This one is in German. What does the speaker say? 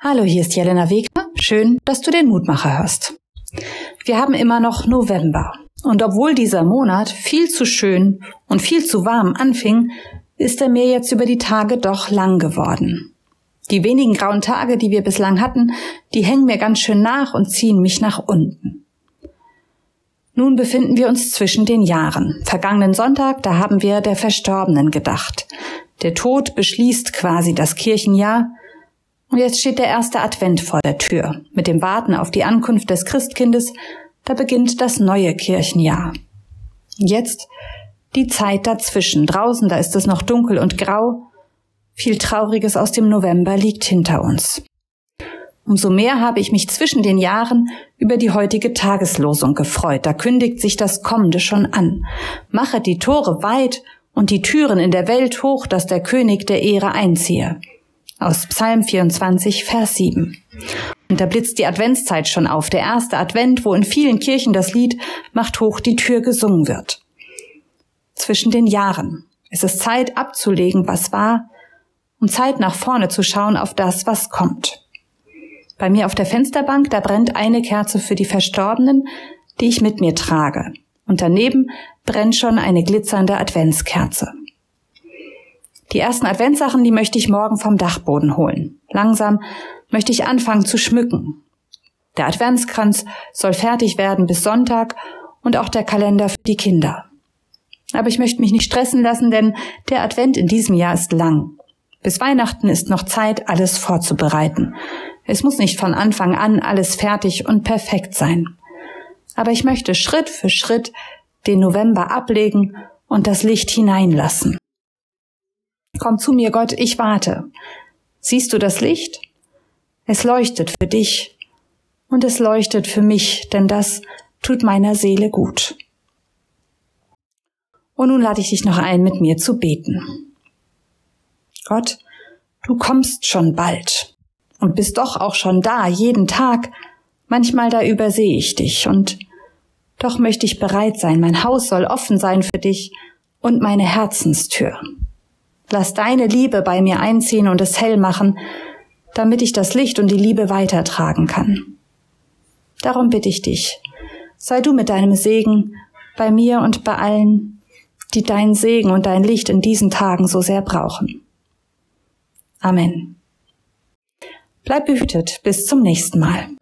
Hallo, hier ist Jelena Wegner. Schön, dass du den Mutmacher hörst. Wir haben immer noch November. Und obwohl dieser Monat viel zu schön und viel zu warm anfing, ist er mir jetzt über die Tage doch lang geworden. Die wenigen grauen Tage, die wir bislang hatten, die hängen mir ganz schön nach und ziehen mich nach unten. Nun befinden wir uns zwischen den Jahren. Vergangenen Sonntag, da haben wir der Verstorbenen gedacht. Der Tod beschließt quasi das Kirchenjahr und jetzt steht der erste Advent vor der Tür. Mit dem Warten auf die Ankunft des Christkindes, da beginnt das neue Kirchenjahr. Jetzt die Zeit dazwischen. Draußen, da ist es noch dunkel und grau. Viel Trauriges aus dem November liegt hinter uns. Umso mehr habe ich mich zwischen den Jahren über die heutige Tageslosung gefreut. Da kündigt sich das Kommende schon an. Mache die Tore weit und die Türen in der Welt hoch, dass der König der Ehre einziehe aus Psalm 24, Vers 7. Und da blitzt die Adventszeit schon auf, der erste Advent, wo in vielen Kirchen das Lied Macht hoch die Tür gesungen wird. Zwischen den Jahren. Es ist Zeit abzulegen, was war, und Zeit nach vorne zu schauen auf das, was kommt. Bei mir auf der Fensterbank, da brennt eine Kerze für die Verstorbenen, die ich mit mir trage. Und daneben brennt schon eine glitzernde Adventskerze. Die ersten Adventssachen, die möchte ich morgen vom Dachboden holen. Langsam möchte ich anfangen zu schmücken. Der Adventskranz soll fertig werden bis Sonntag und auch der Kalender für die Kinder. Aber ich möchte mich nicht stressen lassen, denn der Advent in diesem Jahr ist lang. Bis Weihnachten ist noch Zeit, alles vorzubereiten. Es muss nicht von Anfang an alles fertig und perfekt sein. Aber ich möchte Schritt für Schritt den November ablegen und das Licht hineinlassen. Komm zu mir, Gott, ich warte. Siehst du das Licht? Es leuchtet für dich und es leuchtet für mich, denn das tut meiner Seele gut. Und nun lade ich dich noch ein, mit mir zu beten. Gott, du kommst schon bald und bist doch auch schon da, jeden Tag. Manchmal da übersehe ich dich und doch möchte ich bereit sein, mein Haus soll offen sein für dich und meine Herzenstür. Lass deine Liebe bei mir einziehen und es hell machen, damit ich das Licht und die Liebe weitertragen kann. Darum bitte ich dich, sei du mit deinem Segen bei mir und bei allen, die deinen Segen und dein Licht in diesen Tagen so sehr brauchen. Amen. Bleib behütet bis zum nächsten Mal.